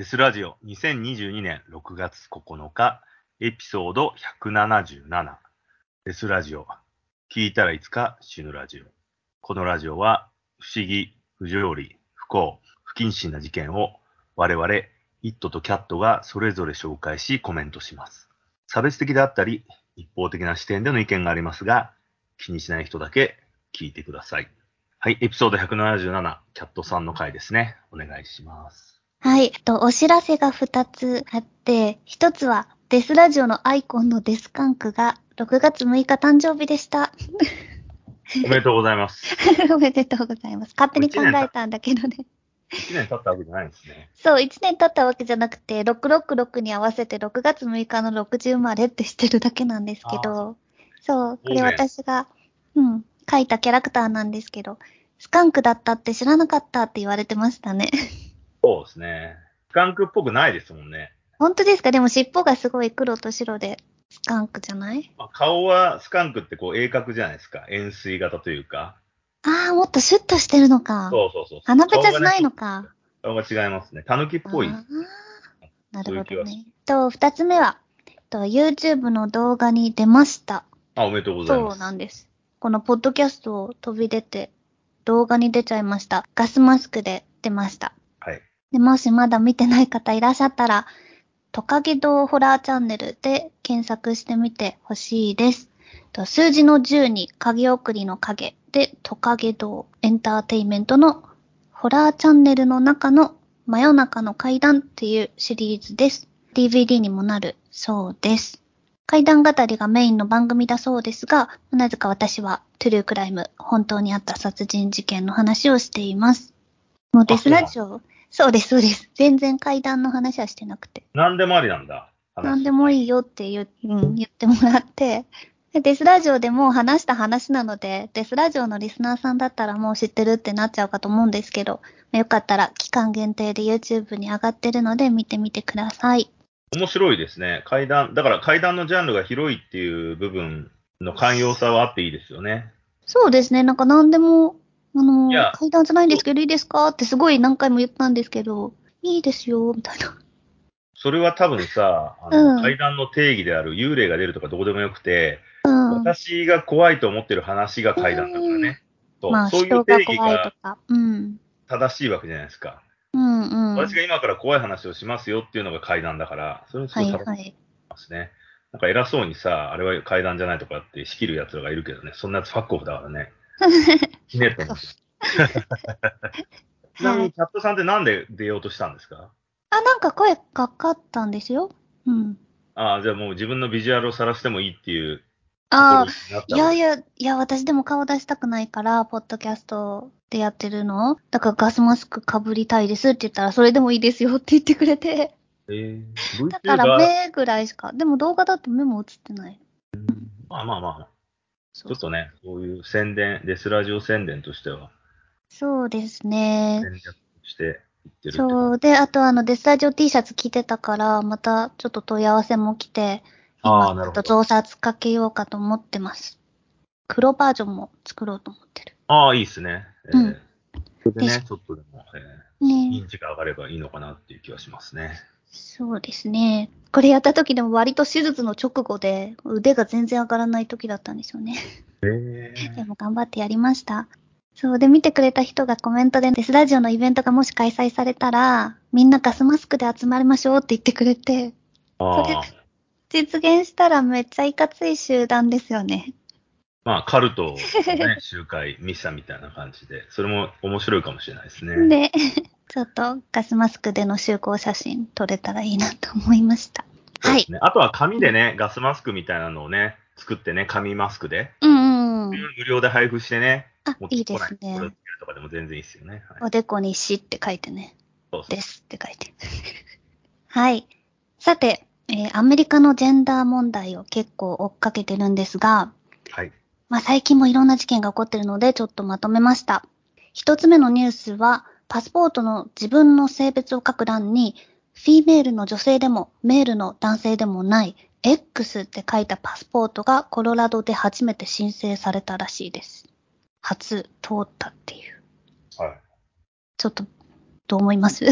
デスラジオ2022年6月9日、エピソード177。デスラジオ。聞いたらいつか死ぬラジオ。このラジオは、不思議、不条理、不幸、不謹慎な事件を我々、イットとキャットがそれぞれ紹介しコメントします。差別的であったり、一方的な視点での意見がありますが、気にしない人だけ聞いてください。はい、エピソード177、キャットさんの回ですね。お願いします。はい。と、お知らせが2つあって、1つは、デスラジオのアイコンのデスカンクが6月6日誕生日でした。おめでとうございます。おめでとうございます。勝手に考えたんだけどね。1年経ったわけじゃないんですね。そう、1年経ったわけじゃなくて、666に合わせて6月6日の60生まれってしてるだけなんですけど、そう、これ私が、うん、書いたキャラクターなんですけど、スカンクだったって知らなかったって言われてましたね。そうですね。スカンクっぽくないですもんね。本当ですか？でも尻尾がすごい黒と白で、スカンクじゃない？まあ顔はスカンクってこう鋭角じゃないですか。円錐型というか。ああ、もっとシュッとしてるのか。そうそうそう。鼻ペチャじゃないのか。顔が,、違いますね。タヌキっぽい。あなるほどね。と、二つ目は、と、YouTube の動画に出ました。あ、おめでとうございます。そうなんです。このポッドキャストを飛び出て、動画に出ちゃいました。ガスマスクで出ました。で、もしまだ見てない方いらっしゃったら、トカゲ堂ホラーチャンネルで検索してみてほしいです。と数字の10に影送りの影でトカゲ堂エンターテイメントのホラーチャンネルの中の真夜中の階段っていうシリーズです。DVD にもなるそうです。階段語りがメインの番組だそうですが、なぜか私はトゥルークライム、本当にあった殺人事件の話をしています。もうデスラジオ、そうです、そうです。全然階段の話はしてなくて。何でもありなんだ。何でもいいよって言,、うん、言ってもらって、デスラジオでもう話した話なので、デスラジオのリスナーさんだったらもう知ってるってなっちゃうかと思うんですけど、よかったら期間限定で YouTube に上がってるので見てみてください。面白いですね。階段、だから階段のジャンルが広いっていう部分の寛容さはあっていいですよね。そうですね。なんか何でも、あの、階段じゃないんですけどいいですか？ってすごい何回も言ったんですけど、いいですよ、みたいな。それは多分さ、あの、うん、階段の定義である幽霊が出るとかどこでもよくて、うん、私が怖いと思ってる話が階段だからね。そうまあ、そういう定義が正しいわけじゃないですか。うんうん、私が今から怖い話をしますよっていうのが階段だから、それすごい正しいますね。はいはい、なんか偉そうにさ、あれは階段じゃないとかって仕切る奴らがいるけどね、そんなやつファックオフだからね。ねと思って。ちなみに、キャットさんってなんで出ようとしたんですか？あ、なんか声かかったんですよ。うん。ああ、じゃあもう自分のビジュアルを晒してもいいっていう。ああ、いやいや、いや、私でも顔出したくないから、ポッドキャストでやってるのだからガスマスク被りたいですって言ったら、それでもいいですよって言ってくれて。えー、だから目ぐらいしか。でも動画だと目も映ってない。うん、まあまあまあ。ちょっとね、そういう宣伝、デスラジオ宣伝としては。そうですね。戦略していってるそう。で、あとあの、デスラジオ T シャツ着てたから、またちょっと問い合わせも来て、ああ、なるほど。増刷かけようかと思ってます。黒バージョンも作ろうと思ってる。ああ、いいっすね。えー、うん。それでね、ちょっとでも、えー、ね認知が上がればいいのかなっていう気はしますね。そうですね。これやった時でも割と手術の直後で腕が全然上がらない時だったんですよね。へえでも頑張ってやりました。そうで見てくれた人がコメントでデスラジオのイベントがもし開催されたら、みんなガスマスクで集まりましょうって言ってくれて、あそれ実現したらめっちゃいかつい集団ですよね。まあ、カルトのね、集会、ミッサみたいな感じで、それも面白いかもしれないですね。で、ちょっとガスマスクでの集合写真撮れたらいいなと思いました。はい。ね、あとは紙でね、ガスマスクみたいなのをね、作ってね、紙マスクで、うんうん。無料で配布してね、あ、いいですねつ。けるとかでも全然いいですよね。はい、おでこに死って書いてね。そうそうですって書いて。はい。さて、えーアメリカのジェンダー問題を結構追っかけてるんですが、はい。まあ最近もいろんな事件が起こってるのでちょっとまとめました。一つ目のニュースは、パスポートの自分の性別を書く欄に、フィメールの女性でも、メールの男性でもない、X って書いたパスポートがコロラドで初めて申請されたらしいです。初通ったっていう。はい。ちょっと、どう思います？い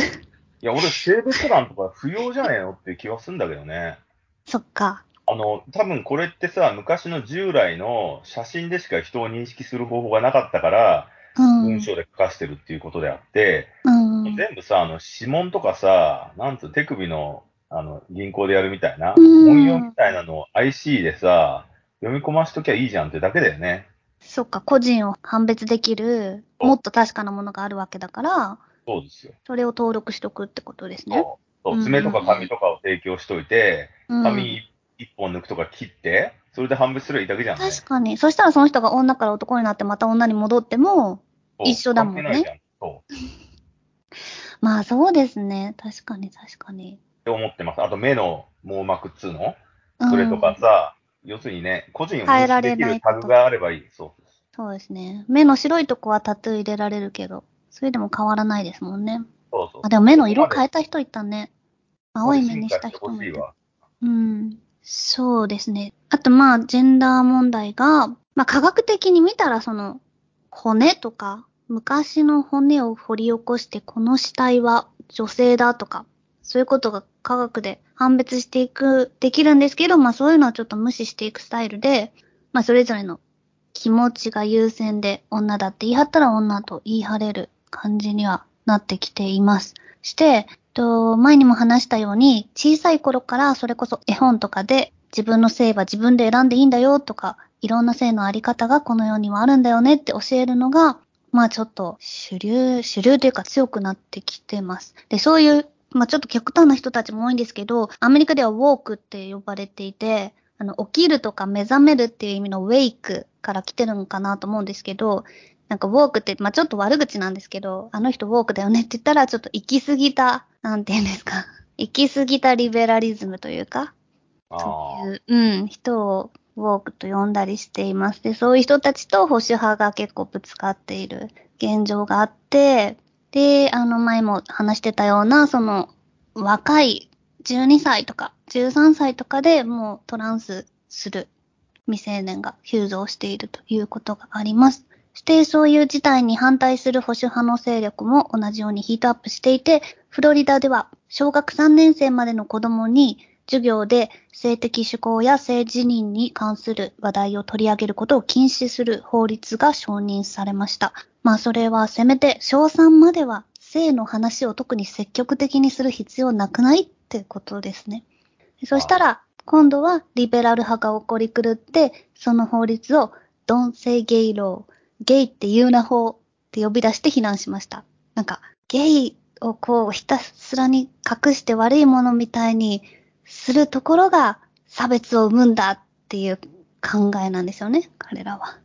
や、俺、性別欄とか不要じゃねえのっていう気はするんだけどね。そっか。あの、多分これってさ、昔の従来の写真でしか人を認識する方法がなかったから、うん。文章で書かしてるっていうことであって、うん。全部さ、あの、指紋とかさ、なんつう、手首の、あの、銀行でやるみたいな、うん文様みたいなのを IC でさ、読み込ましときゃいいじゃんってだけだよね。そっか、個人を判別できる、もっと確かなものがあるわけだから、そうですよ。それを登録しとくってことですね。そう。爪とか紙とかを提供しといて、うん紙一本抜くとか切って、それで判別すればいいだけじゃん、ね。確かに。そしたらその人が女から男になってまた女に戻っても、一緒だもんね。そう。まあそうですね。確かに確かに。って思ってます。あと目の網膜っつうの？うんそれとかさ、要するにね、個人を変え認識でるタグがあればいい。そうです。そうですね。目の白いとこはタトゥー入れられるけど、それでも変わらないですもんね。そうそう。あ、でも目の色変ええた人いたね。青い目にした人もいた。うん。そうですね。あとまあ、ジェンダー問題が、まあ科学的に見たらその、骨とか、昔の骨を掘り起こして、この死体は女性だとか、そういうことが科学で判別していく、できるんですけど、まあそういうのはちょっと無視していくスタイルで、まあそれぞれの気持ちが優先で女だって言い張ったら女と言い張れる感じにはなってきています。して、と、前にも話したように、小さい頃からそれこそ絵本とかで自分の性は自分で選んでいいんだよとか、いろんな性のあり方がこの世にはあるんだよねって教えるのが、まあちょっと主流、主流というか強くなってきてます。で、そういう、まあちょっと極端な人たちも多いんですけど、アメリカではウォークって呼ばれていて、あの、起きるとか目覚めるっていう意味のウェイクから来てるのかなと思うんですけど、なんかウォークって、まあちょっと悪口なんですけど、あの人ウォークだよねって言ったら、ちょっと行き過ぎた、なんて言うんですか。行き過ぎたリベラリズムというか、あそういう、うん、人をウォークと呼んだりしています。で、そういう人たちと保守派が結構ぶつかっている現状があって、で、あの前も話してたような、その若い12歳とか13歳とかでもうトランスする未成年が急増しているということがあります。そしてそういう事態に反対する保守派の勢力も同じようにヒートアップしていて、フロリダでは小学3年生までの子供に授業で性的指向や性自認に関する話題を取り上げることを禁止する法律が承認されました。まあそれはせめて小3までは性の話を特に積極的にする必要なくないってことですね。そしたら今度はリベラル派が起こり狂って、その法律を Don't say gay law ゲイって言うな法って呼び出して非難しました。なんか、ゲイをこうひたすらに隠して悪いものみたいにするところが差別を生むんだっていう考えなんですよね、彼らは。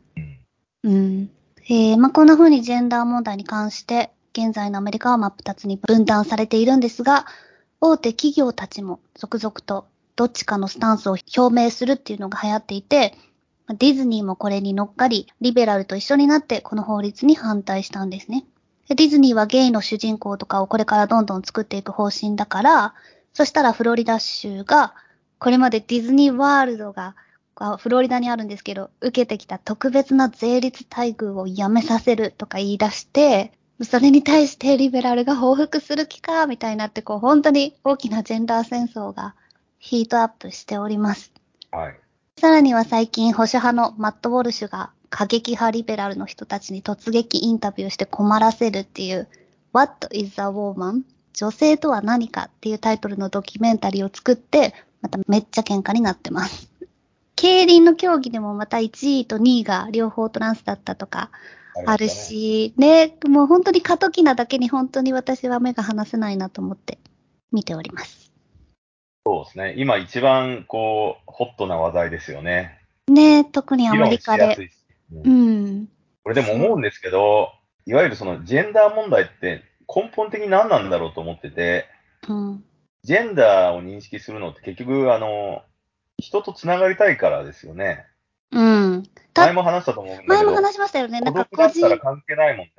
うん。えー、まあ、こんな風にジェンダー問題に関して、現在のアメリカは真っ二つに分断されているんですが、大手企業たちも続々とどっちかのスタンスを表明するっていうのが流行っていて、ディズニーもこれに乗っかり、リベラルと一緒になってこの法律に反対したんですね。でディズニーはゲイの主人公とかをこれからどんどん作っていく方針だから、そしたらフロリダ州が、これまでディズニーワールドが、あフロリダにあるんですけど、受けてきた特別な税率待遇をやめさせるとか言い出して、それに対してリベラルが報復する気か、みたいになって、こう、本当に大きなジェンダー戦争がヒートアップしております。はい。さらには最近保守派のマット・ウォルシュが過激派リベラルの人たちに突撃インタビューして困らせるっていう What is a woman? 女性とは何かっていうタイトルのドキュメンタリーを作って、まためっちゃ喧嘩になってます。競輪の競技でもまた1位と2位が両方トランスだったとかあるし、ね、もう本当に過渡期なだけに本当に私は目が離せないなと思って見ております。そうですね。今一番、こう、ホットな話題ですよね。ね特にアメリカで。ううんん。これでも思うんですけど、いわゆるそのジェンダー問題って根本的に何なんだろうと思ってて、うん。ジェンダーを認識するのって結局、あの、人と繋がりたいからですよね。うん。た前も話したと思うんだけど、前も話しましたよね。なんか個人だったら、関係ないもんね。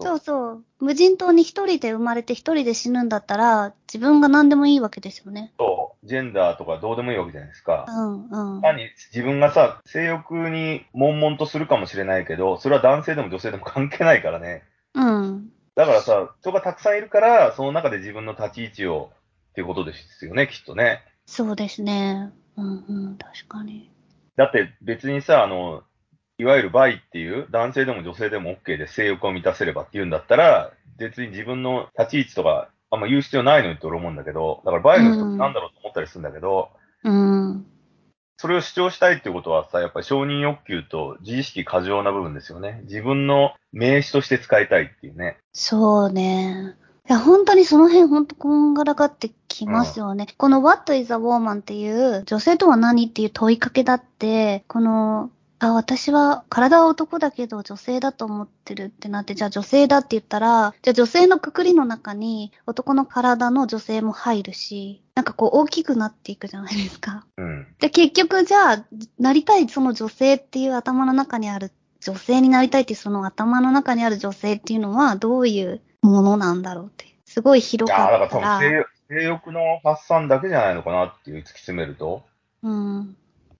そうそう。無人島に一人で生まれて一人で死ぬんだったら、自分が何でもいいわけですよね。そう。ジェンダーとかどうでもいいわけじゃないですか。うんうん。単に自分がさ、性欲に悶々とするかもしれないけど、それは男性でも女性でも関係ないからね。うん。だからさ、人がたくさんいるから、その中で自分の立ち位置をっていうことですよね、きっとね。そうですね。うんうん、確かに。だって別にさ、あの、いわゆるバイっていう男性でも女性でも OK で性欲を満たせればっていうんだったら、別に自分の立ち位置とかあんま言う必要ないのにと俺思うんだけど、だからバイの人ってなんだろうと思ったりするんだけど、うん。それを主張したいっていうことはさ、やっぱり承認欲求と自意識過剰な部分ですよね。自分の名刺として使いたいっていうね。そうね。いや、本当にその辺本当こんがらがってきますよね。この What is a woman っていう女性とは何っていう問いかけだって、この、あ、私は体は男だけど女性だと思ってるってなって、じゃあ女性だって言ったら、じゃあ女性のくくりの中に男の体の女性も入るし、なんかこう大きくなっていくじゃないですか。うん。で、結局じゃあ、なりたいその女性っていう頭の中にある、女性になりたいっていうその頭の中にある女性っていうのはどういうものなんだろうって。すごいい広かったら。から多分性性欲の発散だけじゃないのかなっていう突き詰めると。うん。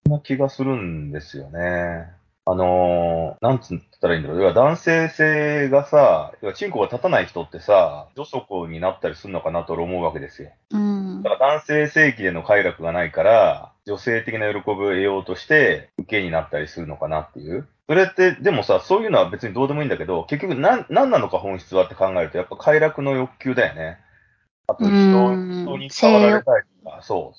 な気がするんですよね。あのー、なんつったらいいんだろう。要は男性性がさ、要はチンコが立たない人ってさ、女職になったりするのかなと俺思うわけですよ。うんだ。から男性性器での快楽がないから、女性的な喜びを得ようとして、受けになったりするのかなっていう。それって、でもさ、そういうのは別にどうでもいいんだけど、結局なん、なんなのか本質はって考えると、やっぱ快楽の欲求だよね。あと人、うん人に触られたいとか、そう。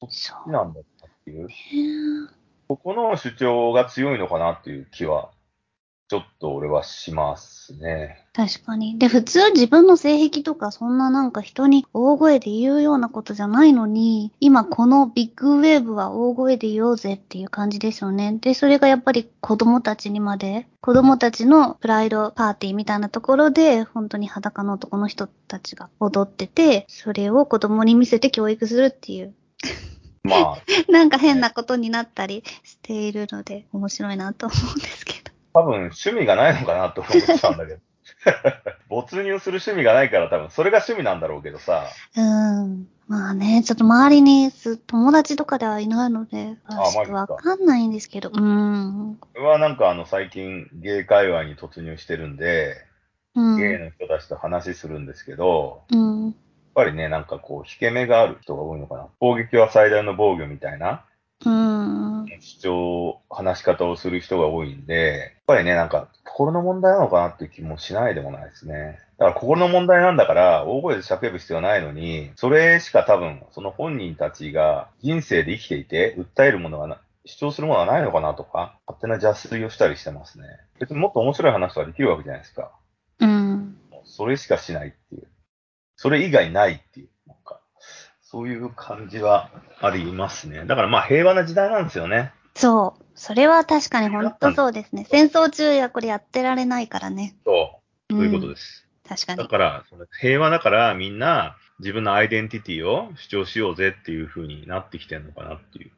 そっそちなんだっていう。ここの主張が強いのかなっていう気は、ちょっと俺はしますね。確かに。で、普通自分の性癖とかそんななんか人に大声で言うようなことじゃないのに、今このビッグウェーブは大声で言おうぜっていう感じですよね。で、それがやっぱり子供たちにまで、子供たちのプライドパーティーみたいなところで、本当に裸の男の人たちが踊ってて、それを子供に見せて教育するっていう、まあ、なんか変なことになったりしているので、面白いなと思うんですけど。多分趣味がないのかなと思っちゃうんだけど。没入する趣味がないから多分それが趣味なんだろうけどさ。うーん。まあね、ちょっと周りにす友達とかではいないので、あちょっとわかんないんですけど、うーん。俺はなんかあの最近ゲイ界隈に突入してるんで、うん。ゲイの人たちと話するんですけど、うん。やっぱりね、なんかこう、引け目がある人が多いのかな。攻撃は最大の防御みたいなうん。主張、話し方をする人が多いんで、やっぱりね、なんか心の問題なのかなっていう気もしないでもないですね。だから心の問題なんだから、大声で叫ぶ必要はないのに、それしか多分、その本人たちが人生で生きていて、訴えるものがな、主張するものはないのかなとか、勝手な邪推をしたりしてますね。別にもっと面白い話とかできるわけじゃないですか。うん。それしかしないっていう。それ以外ないっていう。なんか、そういう感じはありますね。だからまあ平和な時代なんですよね。そう。それは確かに本当そうですね。戦争中やこれやってられないからね。そう。そういうことす。です。確かに。だから、その平和だからみんな自分のアイデンティティを主張しようぜっていう風になってきてるのかなっていう。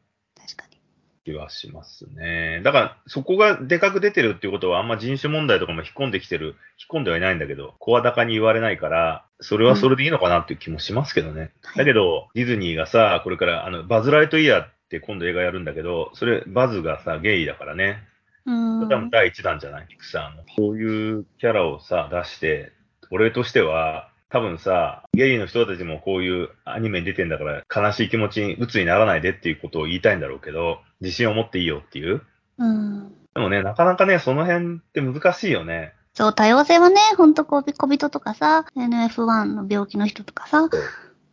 気はしますね。だから、そこがでかく出てるっていうことは、あんま人種問題とかも引っ込んできてる、引っ込んではいないんだけど、声高に言われないから、それはそれでいいのかなっていう気もしますけどね。はいだけど、ディズニーがさ、これから、あの、バズ・ライトイヤーって今度映画やるんだけど、それ、バズがさ、ゲイだからね。うん。多分第一弾じゃない？ピクサーの。そういうキャラをさ、出して、俺としては、多分さ、ゲイの人たちもこういうアニメに出てんだから、悲しい気持ちに、鬱にならないでっていうことを言いたいんだろうけど、自信を持っていいよっていう。うん。でもね、なかなかね、その辺って難しいよね。そう、多様性はね、ほんと小小人とかさ、NF1 の病気の人とかさ、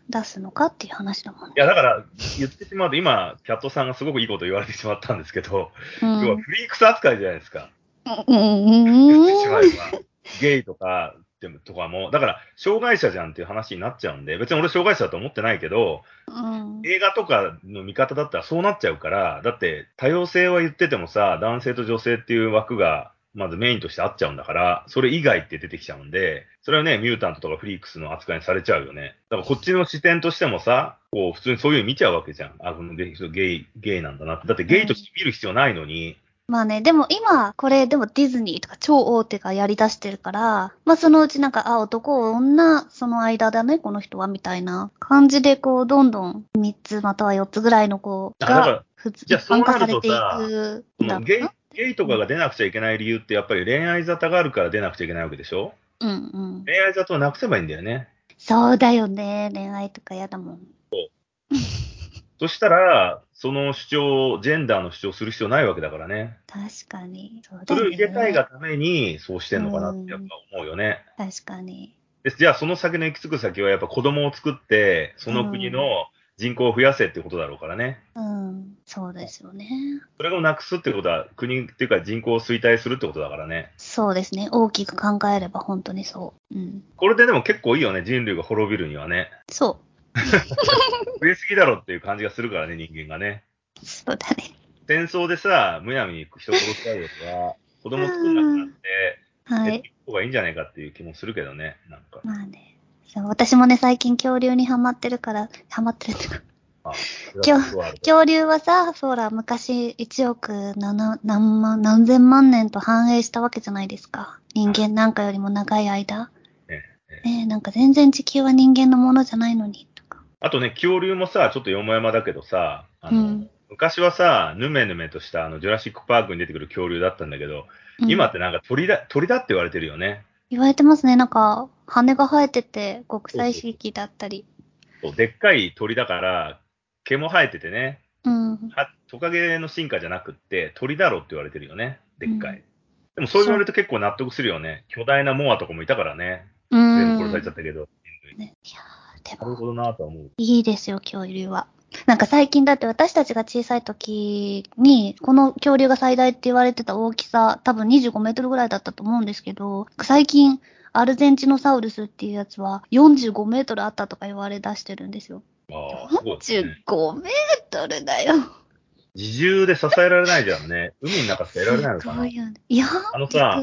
出すのかっていう話だもんね。いや、だから、言ってしまうと、今、キャットさんがすごくいいこと言われてしまったんですけど、うん。要はフリークス扱いじゃないですか。うん。言ってしまえば。ゲイとか、でも、とかも、だから、障害者じゃんっていう話になっちゃうんで、別に俺障害者だと思ってないけど、うん。映画とかの見方だったらそうなっちゃうから、だって多様性は言っててもさ、男性と女性っていう枠がまずメインとしてあっちゃうんだから、それ以外って出てきちゃうんで、それはね、ミュータントとかフリークスの扱いにされちゃうよね。だからこっちの視点としてもさ、こう普通にそういうの見ちゃうわけじゃん。あ、このゲイゲイ、ゲイなんだなって。だってゲイとして見る必要ないのに、まあね、でも今、これでもディズニーとか超大手がやり出してるから、まあそのうちなんか、あ、男、女、その間だね、この人は、みたいな感じで、こう、どんどん3つまたは4つぐらいの子が、普通、じゃあ一般化そうなるとされていさくんだろうな。、ゲイとかが出なくちゃいけない理由ってやっぱり恋愛沙汰があるから出なくちゃいけないわけでしょ？うんうん。恋愛雑をなくせばいいんだよね。そうだよね。恋愛とか嫌だもん。そ したら、その主張、ジェンダーの主張する必要ないわけだからね。確かに。そそ。れを入れたいがために、そうしてんのかなってやっぱ思うよね。確かに。でじゃあ、その先の行き着く先は、やっぱ子供を作って、その国の人口を増やせってことだろうからね。うん。そうですよね。それをなくすってことは、国っていうか人口を衰退するってことだからね。そうですね。大きく考えれば本当にそう。うん。これででも結構いいよね、人類が滅びるにはね。そ 増えすぎだろっていう感じがするからね、人間がね。う。そうだね。戦争でさ、むやみに人殺しちゃうよりは、子供作んなくなって、はい。方がいいんじゃないかっていう気もするけどね、なんか。まあね。そう私もね、最近恐竜にハマってるから、ハマってるっていうか、恐竜はさ、ほら、昔1億7何万、何千万年と繁栄したわけじゃないですか。人間なんかよりも長い間。えねえ、なんか全然地球は人間のものじゃないのに。あとね、恐竜もさ、ちょっとよもやまだけどさ、あの、うん昔はさ、ぬめぬめとしたあの、ジュラシックパークに出てくる恐竜だったんだけど、うん今ってなんか鳥だ、鳥だって言われてるよね。言われてますね。なんか、羽が生えてて、国際地域だったり。そうでっかい鳥だから、毛も生えててね、うん。はトカゲの進化じゃなくって、鳥だろって言われてるよね。でっかい。うんでもそう言われると結構納得するよね。巨大なモアとかもいたからね。う全部殺ん。されちゃったけど。ね、いやーでも、なるほどなとは思う。いいですよ、恐竜は。なんか最近だって私たちが小さい時に、この恐竜が最大って言われてた大きさ、多分25メートルぐらいだったと思うんですけど、最近、アルゼンチノサウルスっていうやつは45メートルあったとか言われ出してるんですよ。ああ、すごいですね。45メートルだよ。自重で支えられないじゃんね。海の中しかいられないのかな。いよね。いやー、あのさ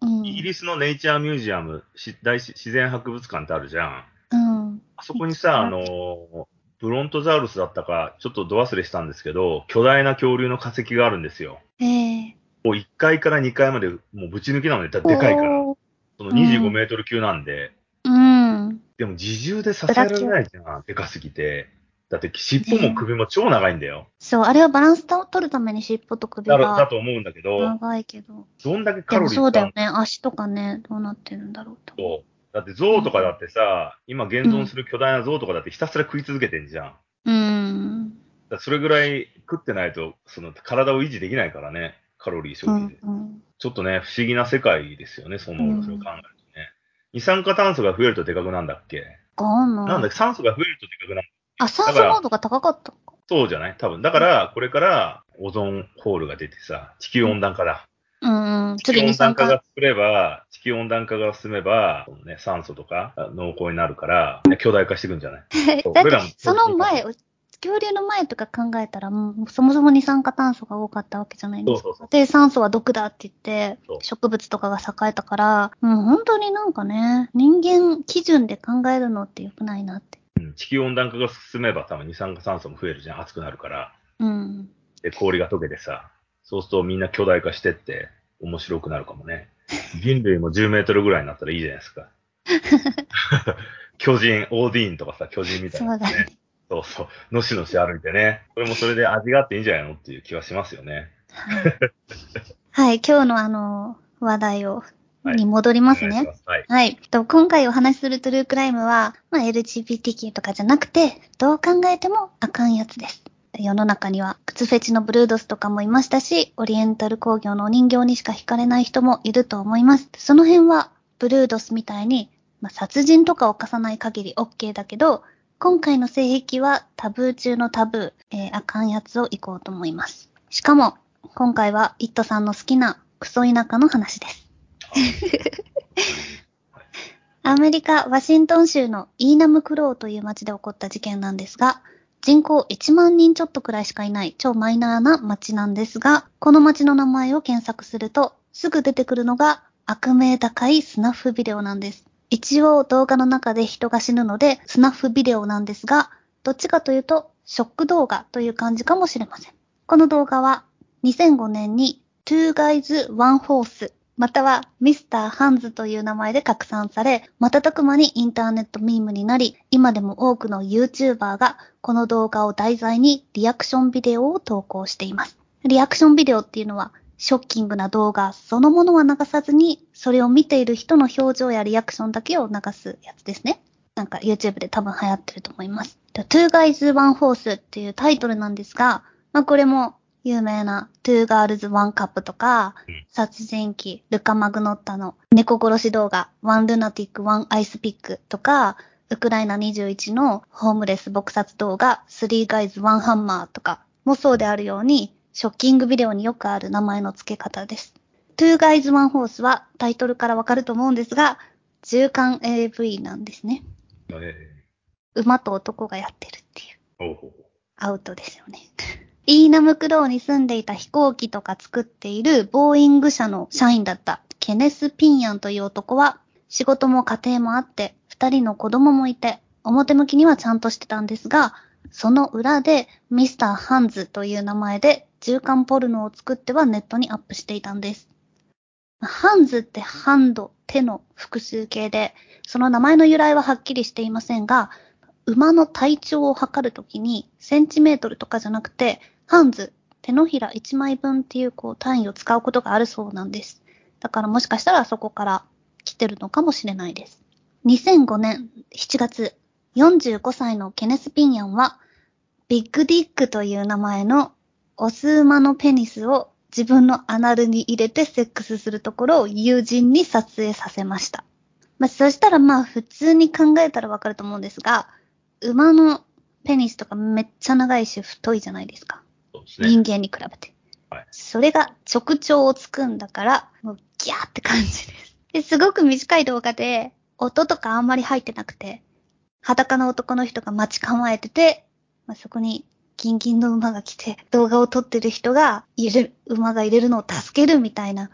うん。イギリスのネイチャーミュージアム、し大自自然博物館ってあるじゃん。うん。あそこにさ、あのー、ブロントザウルスだったか、ちょっとど忘れしたんですけど、巨大な恐竜の化石があるんですよ。ええもう1階から2階まで、もうぶち抜きなので、だでかいから。その25メートル級なんで、うん。でも自重で支えられないじゃん、でかすぎて。だって尻尾も首も超長いんだよ。そう、あれはバランスを取るために尻尾と首だろだがと思うんだけど、長いけど。どんだけカロリーそうだよね。足とかね、どうなってるんだろうと。と。だって象とかだってさ、今現存する巨大な象とかだってひたすら食い続けてんじゃん。うん。らそれぐらい食ってないと、その体を維持できないからね、カロリー消う費で。んうん。ちょっとね、不思議な世界ですよね、その、うんそれを考えるとね。二酸化炭素が増えるとでかくなんだっけ？なんだっけ？酸素が増えるとでかくなる。あ、酸素濃度が高かった。そうじゃない？多分。だから、これからオゾンホールが出てさ、地球温暖化だ。うんうん。地球温。暖化が作れば、地球温暖化が進めば、ね、酸素とか濃厚になるから、ね、巨大化していくんじゃない？だって、その前、恐竜の前とか考えたら、もうそもそも二酸化炭素が多かったわけじゃないですか。そうそうそうで、酸素は毒だって言って植物とかが栄えたから、もう本当になんかね、人間基準で考えるのって良くないなって。うん地球温暖化が進めば多分二酸化炭素も増えるじゃん。暑くなるから。うん。で、氷が溶けてさ、そうするとみんな巨大化してって面白くなるかもね。人類も10メートルぐらいになったらいいじゃないですか。巨人、オーディーンとかさ、巨人みたいな、そうだね。そうそう。のしのし歩いてね。これもそれで味があっていいんじゃないのっていう気はしますよね。はい、はい、今日のあの、話題を、はいに戻りますねはい。はい。と今回お話しするトゥルークライムは、まあ、LGBTQ とかじゃなくて、どう考えてもあかんやつです。世の中には靴フェチのブルードスとかもいましたし、オリエンタル工業のお人形にしか惹かれない人もいると思います。その辺は、ブルードスみたいに、まあ、殺人とかを犯さない限り OK だけど、今回の性癖はタブー中のタブー、えーあかんやつを行こうと思います。しかも、今回はイットさんの好きなクソ田舎の話です。アメリカ・ワシントン州のイーナム・クローという町で起こった事件なんですが、人口1万人ちょっとくらいしかいない超マイナーな町なんですが、この町の名前を検索すると、すぐ出てくるのが悪名高いスナッフビデオなんです。一応動画の中で人が死ぬのでスナッフビデオなんですが、どっちかというとショック動画という感じかもしれません。この動画は2005年に Two Guys One Horse またはミスターハンズという名前で拡散され、瞬く間にインターネットミームになり、今でも多くの YouTuber がこの動画を題材にリアクションビデオを投稿しています。リアクションビデオっていうのはショッキングな動画そのものは流さずに、それを見ている人の表情やリアクションだけを流すやつですね。なんか YouTube で多分流行ってると思います。Two Guys One Horse っていうタイトルなんですが、まあこれも有名な Two Girls One Cup とか、うん殺人鬼ルカ・マグノッタの猫殺し動画 One Lunatic One Ice Pick とか、ウクライナ21のホームレス撲殺動画 Three Guys One Hammer とかもそうであるように、ショッキングビデオによくある名前の付け方です。Two Guys One Horse はタイトルからわかると思うんですが、中間 AV なんですね。え馬と男がやってるっていう。アウトですよね。イーナムクローに住んでいた飛行機とか作っているボーイング社の社員だったケネス・ピンヤンという男は仕事も家庭もあって二人の子供もいて表向きにはちゃんとしてたんですがその裏でミスター・ハンズという名前で中間ポルノを作ってはネットにアップしていたんです。ハンズってハンド、手の複数形で、その名前の由来ははっきりしていませんが、馬の体長を測るときに、センチメートルとかじゃなくて、ハンズ、手のひら1枚分っていうこう単位を使うことがあるそうなんです。だからもしかしたらそこから来てるのかもしれないです。2005年7月、45歳のケネス・ピンヤンは、ビッグディックという名前のオス馬のペニスを自分のアナルに入れてセックスするところを友人に撮影させました。まあ、そしたらまあ普通に考えたらわかると思うんですが、馬のペニスとかめっちゃ長いし太いじゃないですか。ね。人間に比べて。はいそれが直腸をつくんだから、もうギャーって感じです。ですごく短い動画で、音とかあんまり入ってなくて、裸の男の人が待ち構えてて、まあ、そこにギンギンの馬が来て、動画を撮ってる人が入れる、馬が入れるのを助けるみたいな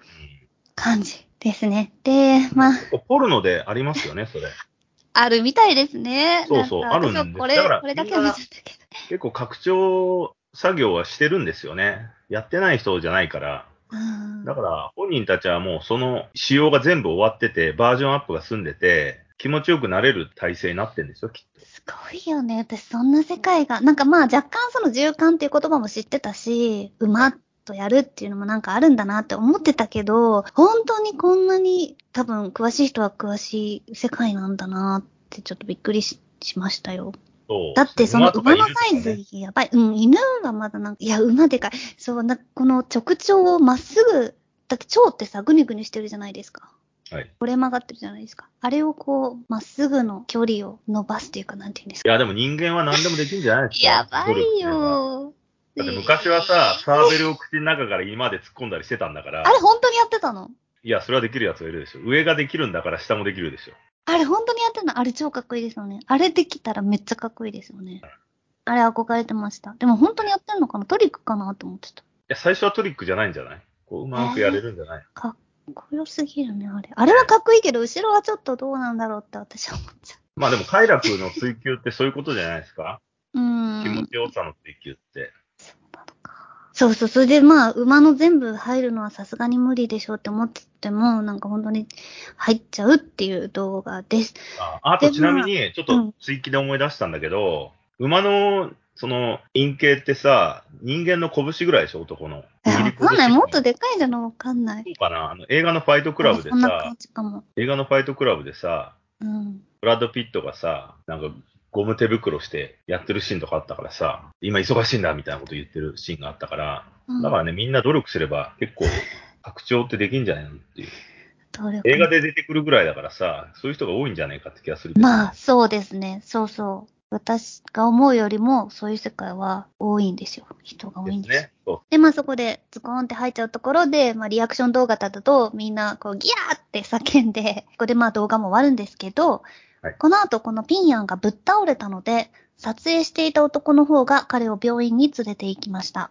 感じですね。で、まあ、うんポルノでありますよね、それ。あるみたいですね。そうそうあるんですこれ、だからこれだけは見ちゃったけど。結構拡張作業はしてるんですよね。やってない人じゃないから。うんだから本人たちはもうその仕様が全部終わってて、バージョンアップが済んでて、気持ちよくなれる体制になってるんですよ、きっと。すごいよね。私そんな世界が、なんかまあ若干その循環っていう言葉も知ってたし、馬とやるっていうのもなんかあるんだなって思ってたけど、本当にこんなに多分詳しい人は詳しい世界なんだなってちょっとびっくりししましたよ。だってその馬のサイねズやばい。うん、犬はまだなんか、いや、馬でかい。そう、な、この直腸をまっすぐ、だって腸ってさ、ぐにぐにしてるじゃないですか。はい。折れ曲がってるじゃないですか。あれをこう、まっすぐの距離を伸ばすっていうか、なんていうんですか。いや、でも人間は何でもできるんじゃないですか。やばい。よ。だって昔はさ、サーベルを口の中から胃まで突っ込んだりしてたんだからあ、れ本当にやってたの？いや、それはできるやつがいるでしょ。上ができるんだから下もできるでしょ。あれ本当にやってたの？あれ超かっこいいですよね。あれできたらめっちゃかっこいいですよね。あれ憧れてました。でも本当にやってんのかな？トリックかなと思ってた。いや、最初はトリックじゃないんじゃない？こう、うまくやれるんじゃない、かっこよすぎるね、あれ。あれはかっこいいけど、後ろはちょっとどうなんだろうって私は思っちゃまあでも、快楽の追求ってそういうことじゃないですか、う。うーん。気持ちよさの追求って。そうそう、それでまあ、馬の全部入るのはさすがに無理でしょうって思ってても、なんか本当に入っちゃうっていう動画です。ああと、でちなみに、ちょっうんと追記で思い出したんだけど、馬の、その、陰茎ってさ、人間の拳ぐらいでしょ、男の。えわかんない。もっとでかいじゃん、わかんない。そうかなあの、映画のファイトクラブでさ。映画のファイトクラブでさ、うん。ブラッド・ピットがさ、なんか、ゴム手袋してやってるシーンとかあったからさ、今忙しいんだみたいなこと言ってるシーンがあったから、うんだからね、みんな努力すれば結構、拡張ってできんじゃないのっていう。映画で出てくるぐらいだからさ、そういう人が多いんじゃないかって気がするけど。まあ、そうですね。そうそう。私が思うよりも、そういう世界は多いんですよ。人が多いんですよ。ですね。そで、まあそこでズコーンって入っちゃうところで、まあリアクション動画だとみんなこうギャーって叫んで、ここでまあ動画も終わるんですけど、はいこの後このピンヤンがぶっ倒れたので、撮影していた男の方が彼を病院に連れて行きました。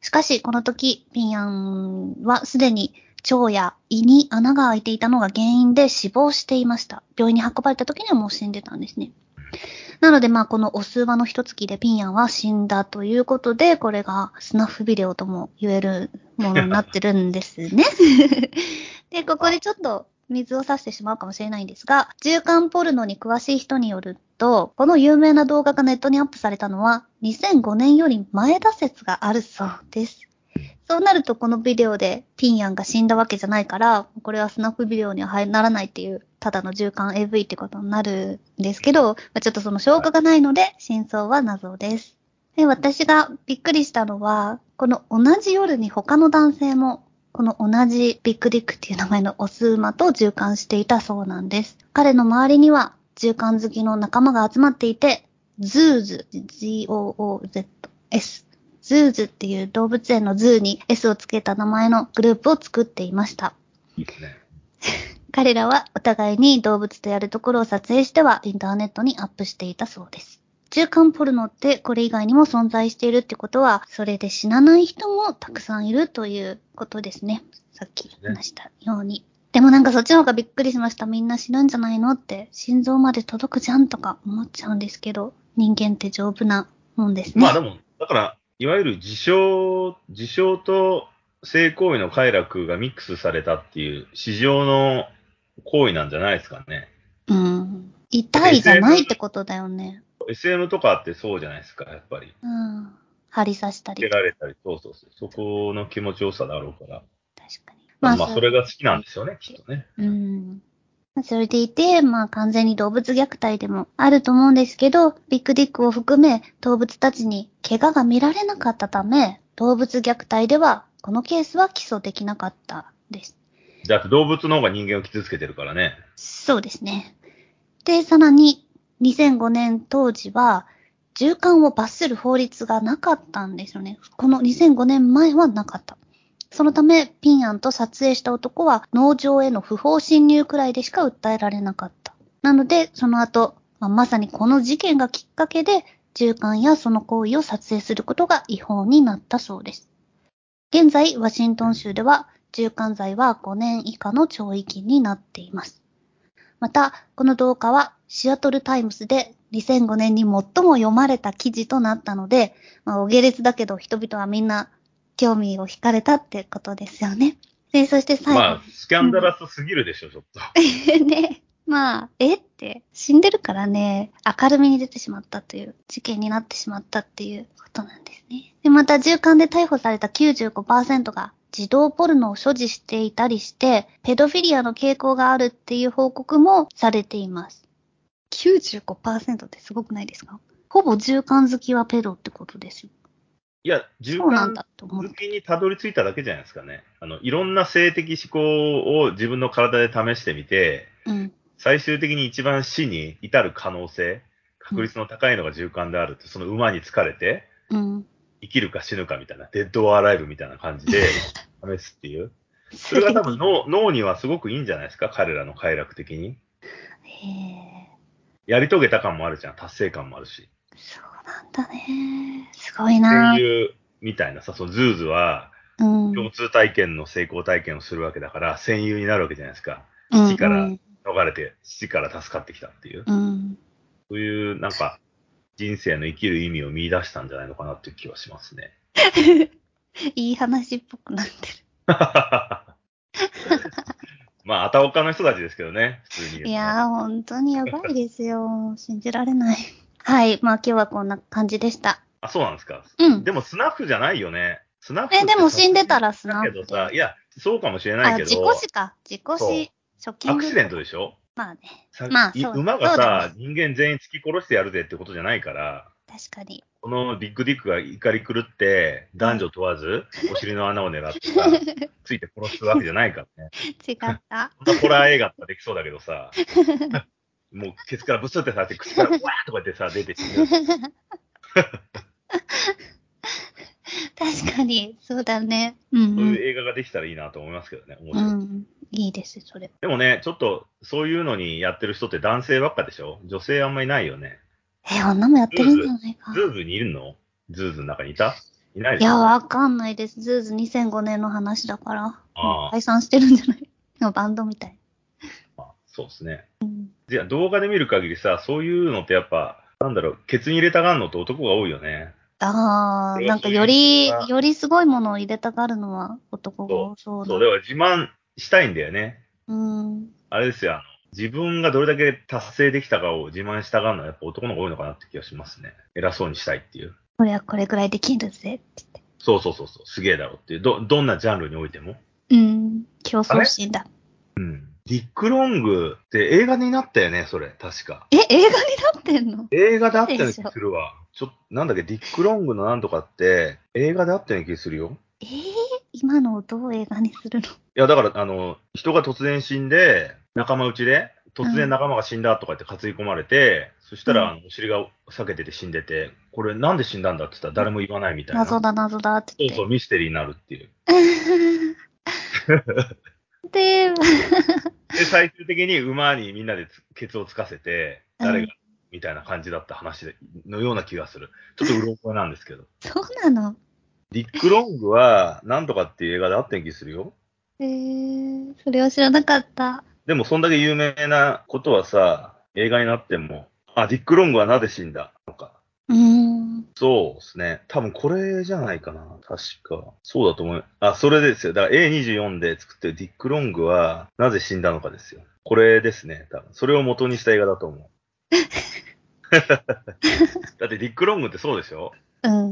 しかし、この時、ピンヤンはすでに腸や胃に穴が開いていたのが原因で死亡していました。病院に運ばれた時にはもう死んでたんですね。なので、まあ、このお数話の一月でピンヤンは死んだということで、これがスナッフビデオとも言えるものになってるんですね。で、ここでちょっと水を差してしまうかもしれないんですが、中間ポルノに詳しい人によると、この有名な動画がネットにアップされたのは2005年より前だ説があるそうです。そうなるとこのビデオでピンヤンが死んだわけじゃないから、これはスナップビデオには入ならないっていう、ただの循環 AV ってことになるんですけど、まちょっとその証拠がないので、真相は謎です。で、私がびっくりしたのは、この同じ夜に他の男性も、この同じビッグディックっていう名前のオス馬と獣姦していたそうなんです。彼の周りには獣姦好きの仲間が集まっていて、ズーズ、Z-O-O-Z-S、ズーズっていう動物園のズーに S をつけた名前のグループを作っていました。いいですね。彼らはお互いに動物とやるところを撮影してはインターネットにアップしていたそうです。中間ポルノってこれ以外にも存在しているってことは、それで死なない人もたくさんいるということですね。さっき話したように。でもなんかそっちの方がびっくりしました。みんな死ぬんじゃないのって、心臓まで届くじゃんとか思っちゃうんですけど、人間って丈夫なもんですね。まあでも、だから、いわゆる自傷、自傷と性行為の快楽がミックスされたっていう市場の行為なんじゃないですかね。うん。痛いじゃないってことだよね。SM とかってそうじゃないですか、やっぱり。うん。針刺したつけり。られたり、そうそうそう。そこの気持ちよさだろうから。確かに。まあ、まあ、それが好きなんですよね、きっとね。うん。まあそれでいて、まあ完全に動物虐待でもあると思うんですけど、ビッグディックを含め動物たちに怪我が見られなかったため、動物虐待ではこのケースは起訴できなかったです。だって動物の方が人間を傷つけてるからね。そうですね。で、さらに2005年当時は、銃管を罰する法律がなかったんですよね。この2005年前はなかった。そのため、ピンアンと撮影した男は農場への不法侵入くらいでしか訴えられなかった。なので、その後、まあまさにこの事件がきっかけで、銃管やその行為を撮影することが違法になったそうです。現在、ワシントン州では、銃管罪は5年以下の懲役になっています。また、この動画はシアトルタイムスで2005年に最も読まれた記事となったので、まあ、お下劣だけど人々はみんな興味を惹かれたってことですよね。で、そして最後。まあ、スキャンダラスすぎるでしょ、ちょっと。ね、まあ、え？って、死んでるからね、明るみに出てしまったという、事件になってしまったっていうことなんですね。で、また、銃管で逮捕された95%が、児童ポルノを所持していたりして、ペドフィリアの傾向があるっていう報告もされています。95%ってすごくないですか？ほぼ銃管好きはペドってことですよ。いや、循環そうなんだと思好う。きにたどり着いただけじゃないですかね。あの、いろんな性的思考を自分の体で試してみて、うん。最終的に一番死に至る可能性、確率の高いのが循環であるって、その馬に疲れて、うん。生きるか死ぬかみたいな、デッド・オア・ライブみたいな感じで 試すっていう。それが多分脳 脳にはすごくいいんじゃないですか、彼らの快楽的に。へえ、やり遂げた感もあるじゃん、達成感もあるし。そうなんだね。すごいな声。優みたいなさ、そのズーズはうん。共通体験の成功体験をするわけだから、戦友になるわけじゃないですか。うん父からうん逃れて、父から助かってきたっていう。うん。そういう、なんか、人生の生きる意味を見出したんじゃないのかなっていう気はしますね。いい話っぽくなってる。まあ、あたおかの人たちですけどね、普通に。いやー、本当にやばいですよ。信じられない。はい。まあ今日はこんな感じでした。あ、そうなんですか。うん。でも、スナッフじゃないよね。スナッフえ、でも死んでたらスナッフだけどさ、で。いや、そうかもしれないあ、けど、事故死か。事故そう死。ショッキング。アクシデントでしょ？まあね。さまあそうい馬がさ、人間全員突き殺してやるぜってことじゃないから、確かに。このビッグディックが怒り狂って、男女問わず、お尻の穴を狙ってさ、ついて殺すわけじゃないからね。違った。ホラー映画とかできそうだけどさ、もうケツからブスってされて、口からわーとか言ってさ、出て死ぬ。確かに。そうだね。うん、そういう映画ができたらいいなと思いますけどね、面う白い。ん。うん。いいです、それ。でもね、ちょっと、そういうのにやってる人って男性ばっかでしょ？女性あんまりいないよね。え、女もやってるんじゃないかズ。ーズにいるの？ズーズの中にいた？いないいや、わかんないです。ズーズ2005年の話だから。あ解散してるんじゃない？でもバンドみたい。まあそうですね。うん。じゃあ動画で見る限りさ、そういうのってやっぱ、なんだろう、ケツに入れたがんのって男が多いよね。ああ、なんかよりよりすごいものを入れたがるのは男が多そうそう、だ。だから自慢したいんだよね。うん。あれですよ、あの自分がどれだけ達成できたかを自慢したがるのはやっぱ男の方が多いのかなって気がしますね。偉そうにしたいっていう。これはこれぐらいできるぜって。そうそうそうそう、すげえだろっていう。ど、どんなジャンルにおいても。うん。競争心だ。うん。ディック・ロングって映画になったよね、それ、確か。え、映画になってんの？映画であったような気するわ。ちょっと、なんだっけ、ディック・ロングのなんとかって、映画であったような気するよ。えー、今のをどう映画にするの？いや、だから、あの、人が突然死んで、仲間内で、突然仲間が死んだとかって担ぎ込まれて、そしたら、うんあのお尻が裂けてて死んでて、これなんで死んだんだって言ったら誰も言わないみたいな。謎だ謎だって言って。そうそう、ミステリーになるっていう。で、で、最終的に馬にみんなでつケツをつかせて、誰うんが、みたいな感じだった話でのような気がする。ちょっとうろ覚えなんですけど。そうなの？ディック・ロングは、なんとかっていう映画であった気するよ。えー、それは知らなかった。でも、そんだけ有名なことはさ、映画になっても、あ、ディック・ロングはなぜ死んだ？とか。うーん。そうですね。多分これじゃないかな。確か。そうだと思う。あ、それですよ。だから A24 で作ってるディック・ロングはなぜ死んだのかですよ。これですね。多分。それを元にした映画だと思う。だってディック・ロングってそうでしょ？う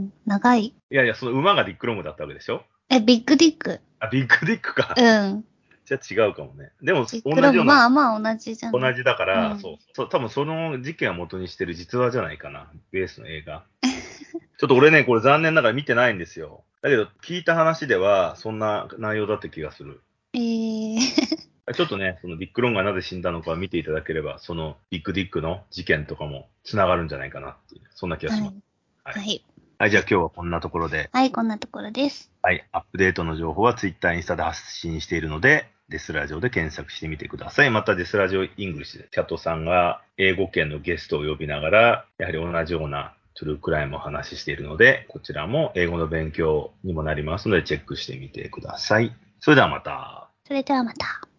ん。長い。いやいや、その馬がディック・ロングだったわけでしょ？え、ビッグディック。あ、ビッグ・ディックか。うん。じゃあ違うかもね。でも、同じよまあまあ同じじゃん。同じだから、うんそう。そう、多分その事件を元にしてる実話じゃないかな。ベースの映画。ちょっと俺ね、これ残念ながら見てないんですよ。だけど、聞いた話では、そんな内容だって気がする。えー、ちょっとね、そのビッグロンがなぜ死んだのか見ていただければ、そのビッグディックの事件とかも繋がるんじゃないかなっていう、そんな気がします。はい。はいはい。はい、じゃあ今日はこんなところで、はい、こんなところです。はい、アップデートの情報は Twitter、インスタで発信しているので、デスラジオで検索してみてください。またデスラジオイングリッシュで、キャットさんが英語圏のゲストを呼びながら、やはり同じような true crime を話しているので、こちらも英語の勉強にもなりますので、チェックしてみてください。それではまた。それではまた。